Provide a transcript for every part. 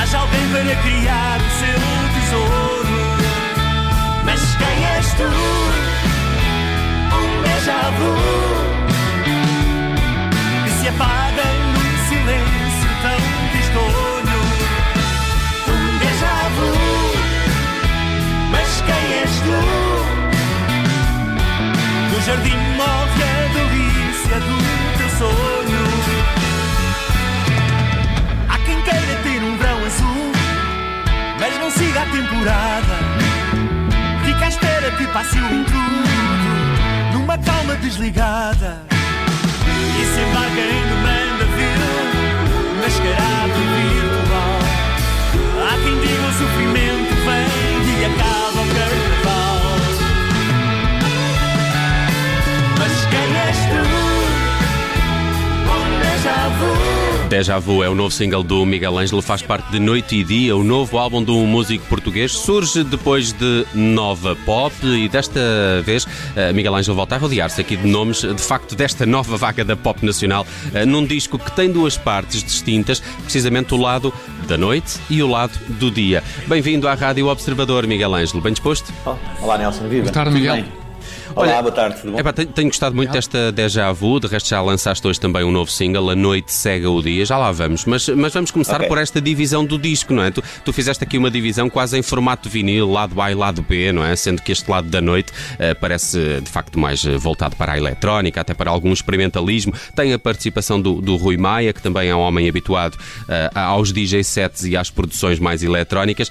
Haja alguém para criar o seu tesouro. Mas quem és tu? Um déjà vu que se apaga num silêncio tão tristonho. Um déjà vu, mas quem és tu? No jardim morre a delícia do teu sonho. Siga a temporada. Fica à espera que passe o intrudo numa calma desligada. E se embarca em demanda vil, mascarado virtual. Há quem diga o sofrimento vem e acaba o carnaval. Mas quem és tu? Onde já vou? Déjà Vu é o novo single do Miguel Ângelo, faz parte de Noite e Dia, o novo álbum de um músico português. Surge depois de Nova Pop e desta vez eh, Miguel Ângelo volta a rodear-se aqui de nomes, de facto, desta nova vaga da pop nacional, eh, num disco que tem duas partes distintas, precisamente o lado da noite e o lado do dia. Bem-vindo à Rádio Observador, Miguel Ângelo. Bem disposto? Olá Nelson, viva. Boa tarde, Tudo Miguel. Olá, Olha, boa tarde, tudo bom? Tenho, tenho gostado muito desta Déjà Vu, de resto já lançaste hoje também um novo single, A Noite Cega o Dia, já lá vamos, mas, mas vamos começar Ok. por esta divisão do disco, não é? Tu, tu fizeste aqui uma divisão quase em formato vinil, lado A e lado B, não é? Sendo que este lado da noite eh, parece de facto mais eh, voltado para a eletrónica, até para algum experimentalismo. Tem a participação do, do Rui Maia, que também é um homem habituado eh, aos DJ sets e às produções mais eletrónicas.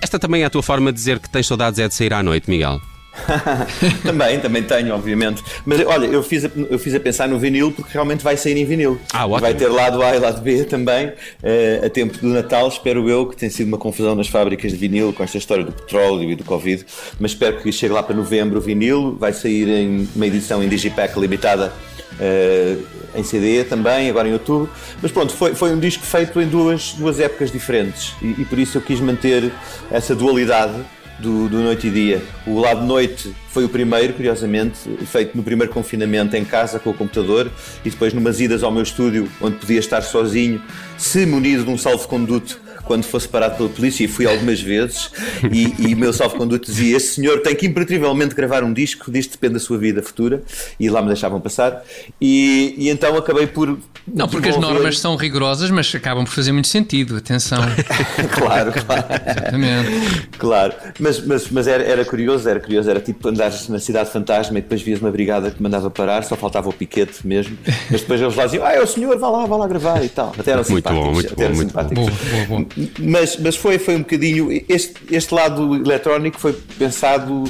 Esta também é a tua forma de dizer que tens saudades é de sair à noite, Miguel? também, também tenho, obviamente. Mas olha, eu fiz, a, eu fiz a pensar no vinil porque realmente vai sair em vinil. Ah. Vai ter lado A e lado B também, eh, a tempo do Natal, espero eu, que tem sido uma confusão nas fábricas de vinil com esta história do petróleo e do Covid. Mas espero que chegue lá para novembro o vinil. Vai sair em uma edição em Digipack limitada. eh, em CD também, agora em outubro. Mas pronto, foi, foi um disco feito em duas, duas épocas diferentes e, e por isso eu quis manter essa dualidade do, do Noite e Dia. O lado noite foi o primeiro, curiosamente, feito no primeiro confinamento em casa com o computador e depois numas idas ao meu estúdio, onde podia estar sozinho, se munido de um salvo-conduto quando fosse parado pela polícia, e fui algumas vezes, e, e o meu salvo-conduto dizia: Este senhor tem que imperativamente gravar um disco, disto depende da sua vida futura, e lá me deixavam passar. E, e então acabei por. Não, porque as normas são rigorosas, mas acabam por fazer muito sentido. Atenção. claro, claro. Exatamente. Claro, mas, mas, mas era, era curioso, era curioso, era tipo andares na cidade fantasma e depois vias uma brigada que mandava parar, só faltava o piquete mesmo, mas depois eles lá diziam, ah, é o senhor, vá lá, vá lá gravar e tal. Até eram Muito simpáticos. bom, muito até bom, muito simpáticos. Boa, boa, boa. Mas, mas foi, foi um bocadinho. Este, este lado eletrónico foi pensado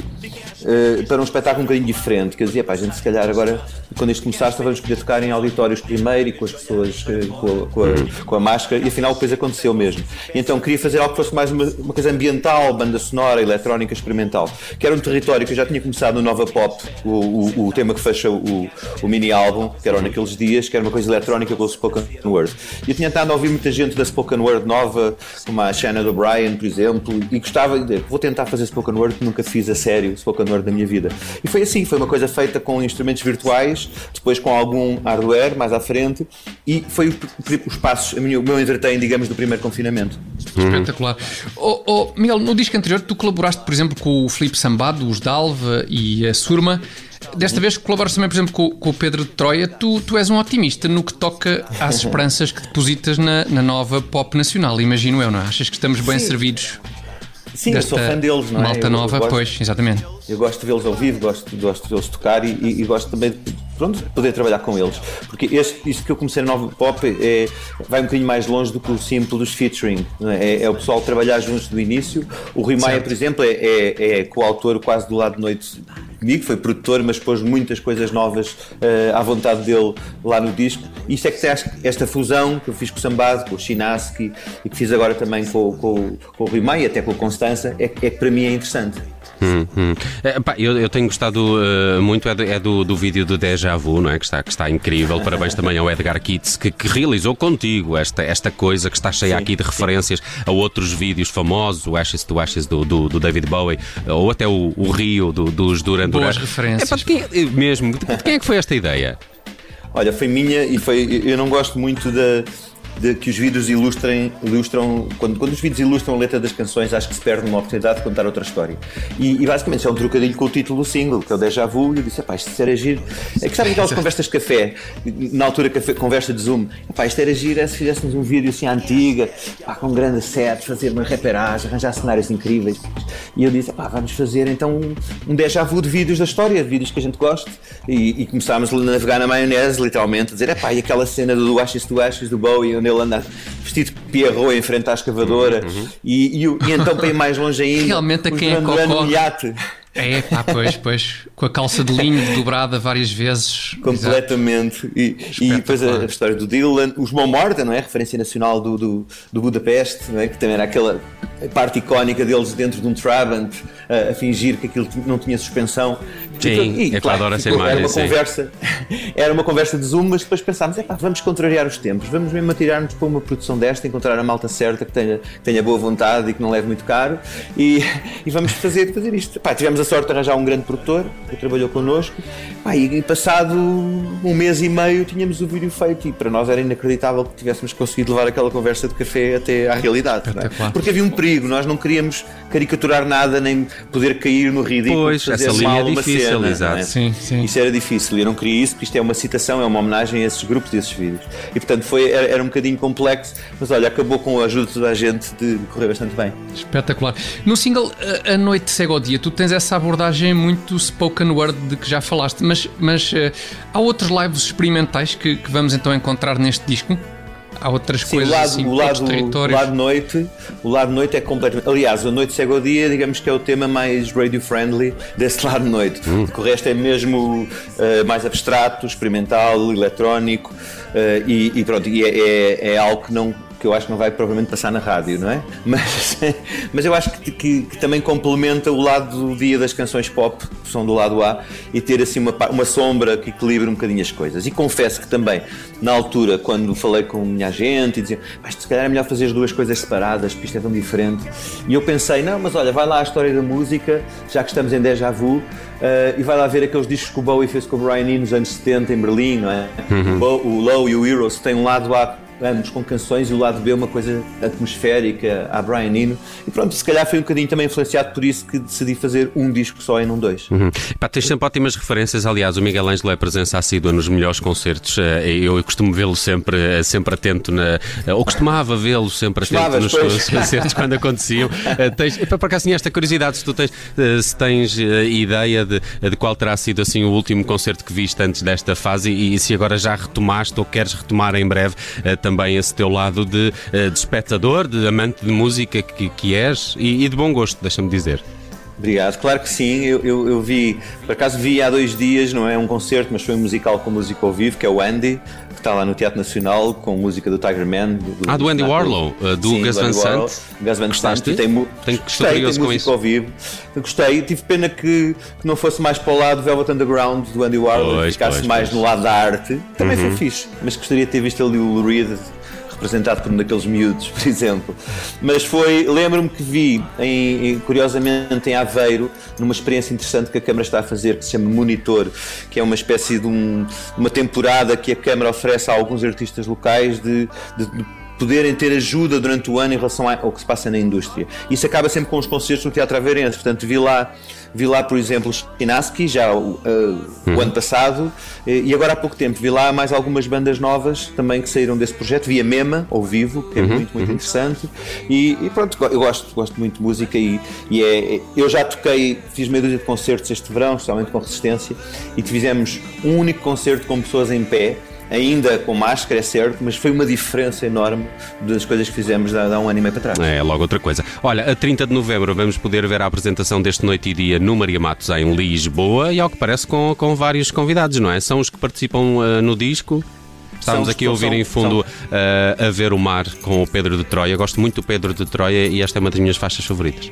eh, para um espetáculo um bocadinho diferente. Que eu dizia, pá, a gente se calhar agora, quando isto começar, vamos poder tocar em auditórios primeiro e com as pessoas eh, com, a, com, a, com a máscara, e afinal depois aconteceu mesmo. E então queria fazer algo que fosse mais uma, uma coisa ambiental, banda sonora, eletrónica, experimental. Que era um território que eu já tinha começado no Nova Pop, o, o, o tema que fecha o, o mini álbum, que era naqueles dias, que era uma coisa eletrónica com o spoken word. Eu tinha estado a ouvir muita gente da spoken word nova, como a Shannon O'Brien, por exemplo, e gostava de vou tentar fazer spoken word que nunca fiz a sério spoken word na minha vida. E foi assim, foi uma coisa feita com instrumentos virtuais, depois com algum hardware mais à frente, e foi o- os passos, o meu entretém, digamos, do primeiro confinamento. Espetacular. Oh, oh, Miguel, no disco anterior tu colaboraste, por exemplo, com o Filipe Sambado, os Dalva e a Surma. Desta vez colaboras também, por exemplo, com, com o Pedro de Troia. Tu, tu és um otimista no que toca às esperanças que depositas na, na nova pop nacional, imagino eu, não é? Achas que estamos bem Sim. servidos Sim, eu sou fã deles, não é? malta Eu- eu nova? gosto- Pois, exatamente. Eu gosto de vê-los ao vivo, gosto, gosto de vê-los tocar e, e- e gosto também de, pronto, de poder trabalhar com eles. Porque este, isto que eu comecei na Nova Pop é, vai um bocadinho mais longe do que o simples dos featuring. É, É- é o pessoal trabalhar juntos do início. O Rui Maia, por exemplo, é, é, é coautor quase do lado de noite foi produtor, mas pôs muitas coisas novas eh, à vontade dele lá no disco. E isto é que esta fusão que eu fiz com o Sambado, com o Chinaski e que fiz agora também com, com, com o Rui Maia, até com a Constança, é, é que para mim é interessante. Hum, hum. É, pá, eu, eu, tenho gostado uh, muito é, do, é do, do, vídeo do Deja Vu, não é? que, está, que está incrível. Parabéns também ao Edgar Kitts, que, que realizou contigo esta, esta coisa que está cheia sim, aqui de referências sim. a outros vídeos famosos, o Ashes to Ashes do, do, do David Bowie, ou até o, o Rio do, dos Duran Duran. Boas referências. É, pá, quem, é, mesmo, de quem é que foi esta ideia? Olha, foi minha e foi. Eu não gosto muito da de que os vídeos ilustrem, ilustram, quando, quando os vídeos ilustram a letra das canções, acho que se perde uma oportunidade de contar outra história. E, e basicamente é um trocadilho com o título do single, que é o Deja Vu, e eu disse, pá, isto era giro. É que sabem aquelas conversas de café, na altura café, conversa de Zoom, pá, isto era giro é se fizéssemos um vídeo assim à antiga, pá, com um grande set, fazer uma reperagem, arranjar cenários incríveis. E eu disse, pá, vamos fazer então um, um Deja Vu de vídeos da história, de vídeos que a gente gosta. E, e começámos a navegar na maionese, literalmente, a dizer, é pá, e aquela cena do Ashes to Ashes do Bowie, onde ele anda vestido de Pierrot em frente à escavadora uhum. e, e, e, então para ir mais longe ainda realmente a quem é cocó é, pá, pois, pois, com a calça de linho dobrada várias vezes. Completamente. E, e, depois a, a, história do Dylan, os Mão Morta, não é? Referência nacional do, do, do Budapeste, não é? Que também era aquela parte icónica deles dentro de um Trabant a, a fingir que aquilo não tinha suspensão. Sim, e, é claro, adoro essa imagem. Era uma, conversa, era uma conversa de Zoom, mas depois pensámos, vamos contrariar os tempos, vamos mesmo atirar-nos para uma produção desta, encontrar a malta certa que tenha, que tenha boa vontade e que não leve muito caro e, e vamos fazer, fazer isto. Tivemos a sorte de arranjar um grande produtor que trabalhou connosco e passado um mês e meio tínhamos o vídeo feito e para nós era inacreditável que tivéssemos conseguido levar aquela conversa de café até à realidade. É? Porque havia um perigo, nós não queríamos caricaturar nada nem poder cair no ridículo. Pois, essa linha é difícil, cena, exato. É? Sim, sim. Isso era difícil e eu não queria isso porque isto é uma citação, é uma homenagem a esses grupos desses vídeos. E portanto foi, era, era um bocadinho complexo, mas olha, acabou com a ajuda de toda a gente de, correr bastante bem. Espetacular. No single A Noite Cega ao Dia, tu tens essa abordagem muito spoken word de que já falaste, mas, mas uh, há outros lives experimentais que, que vamos então encontrar neste disco? Há outras Sim, coisas o lado, assim, o lado, o lado noite o lado noite é completamente aliás a noite cega ao dia digamos que é o tema mais radio friendly desse lado noite hum. o resto é mesmo uh, mais abstrato experimental eletrónico uh, e, e, pronto e é, é, é algo que não que eu acho que não vai provavelmente passar na rádio, não é? Mas, mas eu acho que, que, que, também complementa o lado do dia das canções pop, que são do lado A, e ter assim uma, uma sombra que equilibre um bocadinho as coisas. E confesso que também, na altura, quando falei com a minha agente e dizia, mas se calhar é melhor fazer as duas coisas separadas, porque isto é tão diferente. E eu pensei, não, mas olha, vai lá a história da música, já que estamos em Deja Vu, Uh, e vai lá ver aqueles discos que o Bowie fez com o Brian Eno nos anos 70 em Berlim, não é? Uhum. O, o Low e o Heroes têm um lado A ambos com canções e o lado B é uma coisa atmosférica, a Brian Eno. E pronto, se calhar foi um bocadinho também influenciado por isso que decidi fazer um disco só e não dois. Uhum. Pá, tens sempre ótimas referências. Aliás, o Miguel Ângelo é presença assídua nos melhores concertos. Eh, eu costumo vê-lo sempre, eh, sempre atento, na, eh, ou costumava vê-lo sempre atento nos pois. concertos quando aconteciam. tens, para cá, assim, esta curiosidade, se tu tens, se tens ideia de, de qual terá sido assim o último concerto que viste antes desta fase e, e se agora já retomaste ou queres retomar em breve também esse teu lado de, eh, de espectador, de amante de música que, que és e, e de bom gosto, deixa-me dizer. Obrigado, claro que sim. Eu, eu, eu, vi, por acaso vi há dois dias, não é um concerto, mas foi um musical com música ao vivo, que é o Andy, que está lá no Teatro Nacional com música do Tiger Man. Do, ah, do Andy Warlow, uh, do Gus Van Sant. Gus Van Sant. Tem, Tenho, gostei, tem música isso. ao vivo. Eu gostei, tive pena que, que, não fosse mais para o lado Velvet Underground do Andy Warlow, pois, ficasse pois, mais pois. no lado da arte. Também uhum. foi fixe, mas gostaria de ter visto ali o Reed representado por um daqueles miúdos, por exemplo. Mas foi, lembro-me que vi, em, curiosamente, em Aveiro, numa experiência interessante que a Câmara está a fazer, que se chama Monitor, que é uma espécie de um, uma temporada que a Câmara oferece a alguns artistas locais de, de, de poderem ter ajuda durante o ano em relação ao que se passa na indústria. Isso acaba sempre com os concertos no Teatro Aveirense. Portanto, vi lá, vi lá por exemplo, Chinaski, já uh, uhum. o ano passado, e agora há pouco tempo vi lá mais algumas bandas novas também que saíram desse projeto, via Mema, ao vivo, que é uhum. muito, muito uhum. interessante. E, e, pronto, eu gosto, gosto muito de música e, e é, eu já toquei, fiz meia dúzia de concertos este verão, especialmente com Resistência, e fizemos um único concerto com pessoas em pé ainda com máscara, é certo, mas foi uma diferença enorme das coisas que fizemos há, há um ano e meio para trás. É, logo outra coisa. Olha, a 30 de novembro vamos poder ver a apresentação deste Noite e Dia no Maria Matos em Lisboa e ao que parece com, com vários convidados, não é? São os que participam uh, no disco. Estávamos aqui a ouvir são- em fundo são- uh, A Ver o Mar com o Pedro de Troia. Gosto muito do Pedro de Troia e esta é uma das minhas faixas favoritas.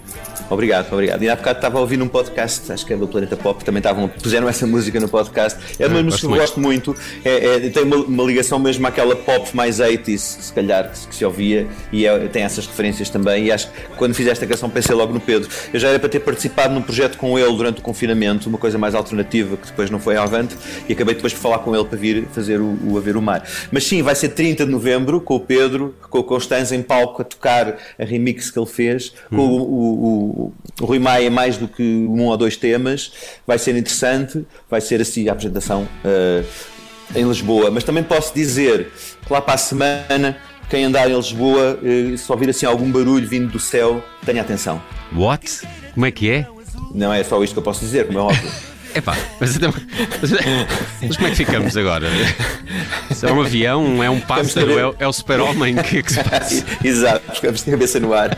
Obrigado, obrigado. E há bocado estava a ouvir num podcast, acho que é do Planeta Pop, também estavam, puseram essa música no podcast. É uma Ah, música que eu gosto muito, é, é- tem uma, uma ligação mesmo àquela pop mais 80s, se calhar, que, se- que se ouvia, e é- tem essas referências também. E acho que quando fiz esta canção pensei logo no Pedro. Eu já era para ter participado num projeto com ele durante o confinamento, uma coisa mais alternativa que depois não foi avante, e acabei depois por falar com ele para vir fazer o, o A Ver o Mar. Mas sim, vai ser 30 de novembro, com o Pedro, com o Constanza em palco a tocar a remix que ele fez, com o, o, o, o Rui Maia mais do que um ou dois temas. Vai ser interessante, vai ser assim a apresentação eh, em Lisboa. Mas também posso dizer que lá para a semana, quem andar em Lisboa, eh, se ouvir assim algum barulho vindo do céu, tenha atenção. What? Como é que é? Não é só isto que eu posso dizer, como é óbvio. Epá, mas, mas, mas como é que ficamos agora? Se é um avião, é um pássaro, é, o- é o super-homem que, que se passa? Exato, ficamos de cabeça no ar.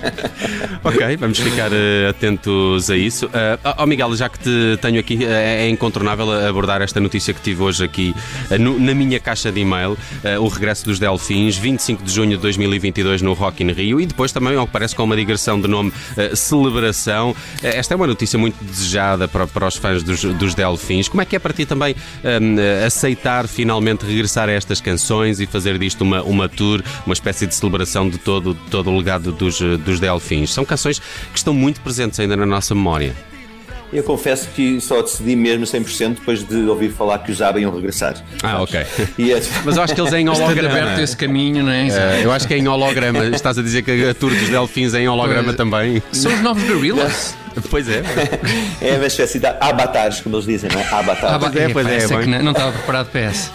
Ok, vamos ficar eh, atentos a isso. Uh, oh Miguel, já que te tenho aqui, eh, é incontornável abordar esta notícia que tive hoje aqui eh, no- na minha caixa de e-mail, o regresso dos Delfins, 25 de junho de 2022 no Rock in Rio e depois também, ao que parece, com uma digressão de nome Celebração. Esta é uma notícia muito desejada para, para os fãs dos, dos Delfins. Como é que é para ti também eh, aceitar finalmente regressar a estas canções e fazer disto uma, uma tour, uma espécie de celebração de todo, todo o legado dos, dos Delfins? São canções que estão muito presentes ainda na nossa memória. Eu confesso que só decidi mesmo 100% depois de ouvir falar que os ABBA iam regressar. Ah, ok. É- Mas eu acho que eles é em holograma. aberto esse caminho, não é? Eh, eu acho que é em holograma. Estás a dizer que a tour dos Delfins é em holograma Pois. também? São os novos Gorillaz. Pois é. é uma espécie de avatares, como eles dizem, não é? Avatares. Ah, Pois é, pois é, bem. que não, não estava preparado para essa.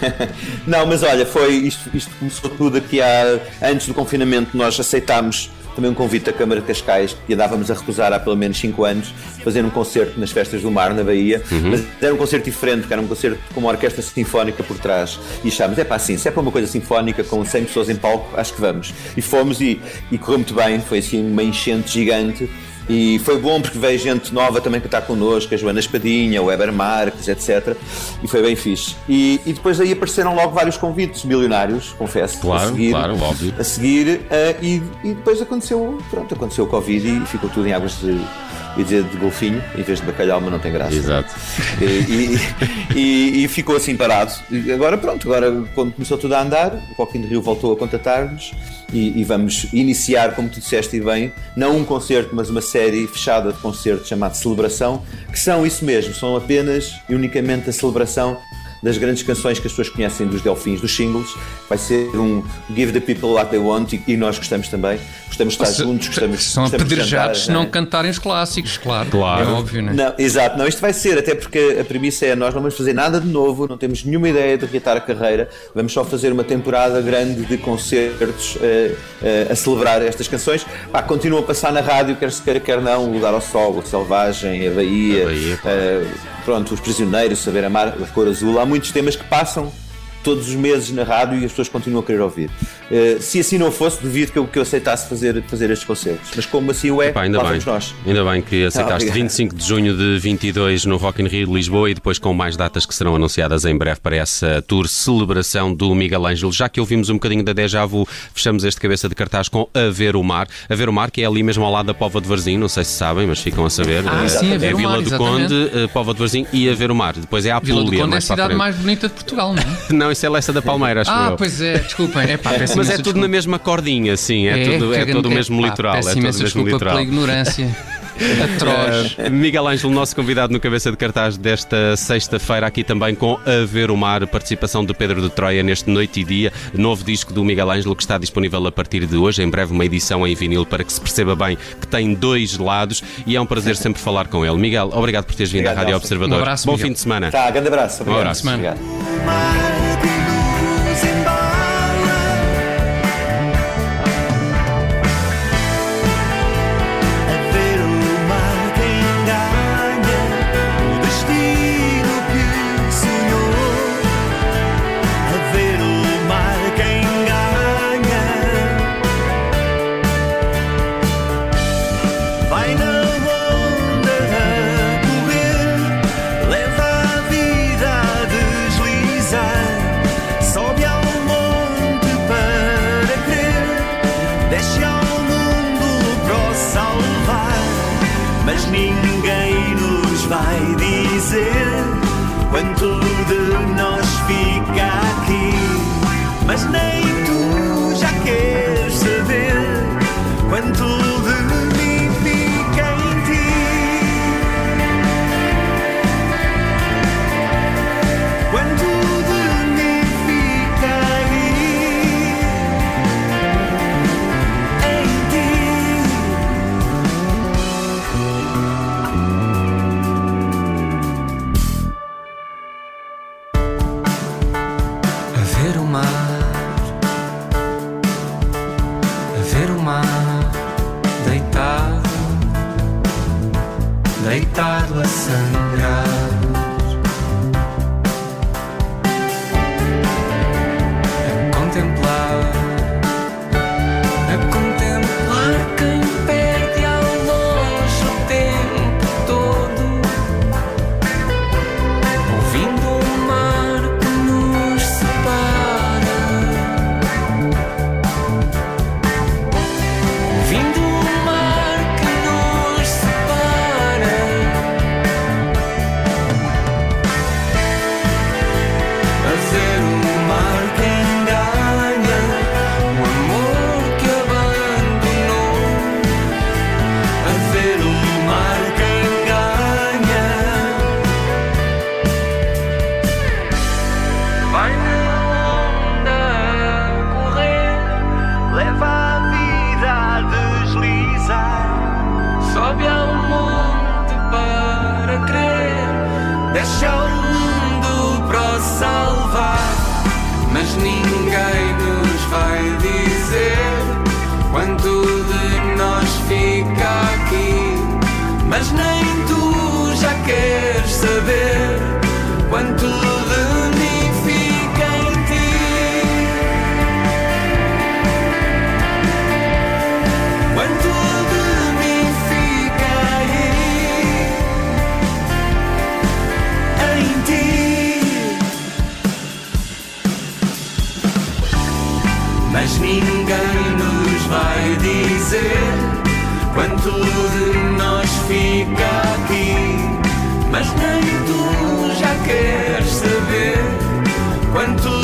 Não, mas olha, foi isto, isto começou tudo aqui há, antes do confinamento. Nós aceitámos também um convite da Câmara de Cascais e andávamos a recusar há pelo menos 5 anos fazer um concerto nas Festas do Mar, na Bahia. Mas era um concerto diferente, porque era um concerto com uma orquestra sinfónica por trás. E achámos, é pá, assim, se é para uma coisa sinfónica com 100 pessoas em palco, acho que vamos. E fomos e, e correu muito bem, foi assim uma enchente gigante. E foi bom porque veio gente nova também que está connosco, a Joana Espadinha, o Weber Marques, etc. E foi bem fixe. E, e depois aí apareceram logo vários convites milionários, confesso. Claro, a seguir, claro, óbvio. A seguir, eh, e, e depois aconteceu, pronto, aconteceu o Covid e ficou tudo em águas de, ia dizer de golfinho, em vez de bacalhau, mas não tem graça. Exato. E, e- e- e ficou assim parado. E agora pronto, agora quando começou tudo a andar, o in Rio voltou a contatar-nos e, e vamos iniciar, como tu disseste e bem, não um concerto, mas uma série fechada de concertos chamada Celebração, que são isso mesmo, são apenas e unicamente a celebração das grandes canções que as pessoas conhecem dos Delfins, dos singles. Vai ser um Give the People What They Want e, e nós gostamos também. Gostamos de estar juntos, gostamos, São gostamos de apedrejados se cantar, não é? cantarem os clássicos, claro. Claro. É óbvio, não é? Não, exato, não, isto vai ser, até porque a premissa é nós não vamos fazer nada de novo, não temos nenhuma ideia de reatar a carreira, vamos só fazer uma temporada grande de concertos eh, eh, a celebrar estas canções. Pá, continuam a passar na rádio, quer se queira, quer não, o Lugar ao Sol, o Selvagem, a Bahia, A Bahia, claro. Pronto, os Prisioneiros, Saber Amar, a Cor Azul, há muitos temas que passam todos os meses na rádio e as pessoas continuam a querer ouvir. Eh, se assim não fosse, duvido que eu, que eu aceitasse fazer, fazer estes concertos. Mas como assim o é, Pá, ainda lá bem. vamos nós. Ainda bem que aceitaste. obrigado. 25 de junho de 22 no Rock in Rio de Lisboa e depois com mais datas que serão anunciadas em breve para essa tour celebração do Miguel Ângelo. Já que ouvimos um bocadinho da Deja Vu, fechamos este cabeça de cartaz com A Ver o Mar. A Ver o Mar, que é ali mesmo ao lado da Pova de Varzim, não sei se sabem, mas ficam a saber. Ah, Eh, sim, A Ver é o Vila Mar, do exatamente. Conde, Pova de Varzim e A Ver o Mar. Depois é a Vila Apulia, do Conde é a a cidade mais bonita de Portugal, não é? Não, é Lessa da Palmeira, acho Ah, eu. pois é, desculpem. É, pá, peço Mas é tudo na desculpa. mesma cordinha, sim. É, tudo, é que- todo o é, mesmo litoral. Peço É imensa mesmo desculpa litoral. pela ignorância. Atroz. Uh, Miguel Ângelo, nosso convidado no Cabeça de Cartaz desta sexta-feira, aqui também com A Ver o Mar, participação de Pedro de Troia neste Noite e Dia, novo disco do Miguel Ângelo que está disponível a partir de hoje, em breve uma edição em vinil para que se perceba bem que tem dois lados e é um prazer sempre falar com ele. Miguel, obrigado por teres vindo à Obrigado, Rádio Nelson. Observador. Um abraço, Bom Miguel. fim de semana. Tá, grande abraço. Obrigado. abraço, mano. Obrigado. Mas ninguém nos vai dizer quanto de nós fica aqui. Mas nem deixa o mundo para salvar. Mas ninguém nos vai dizer quanto de nós fica aqui. Mas nem tu já queres saber ninguém nos vai dizer quanto de nós fica aqui. Mas nem tu já queres saber quanto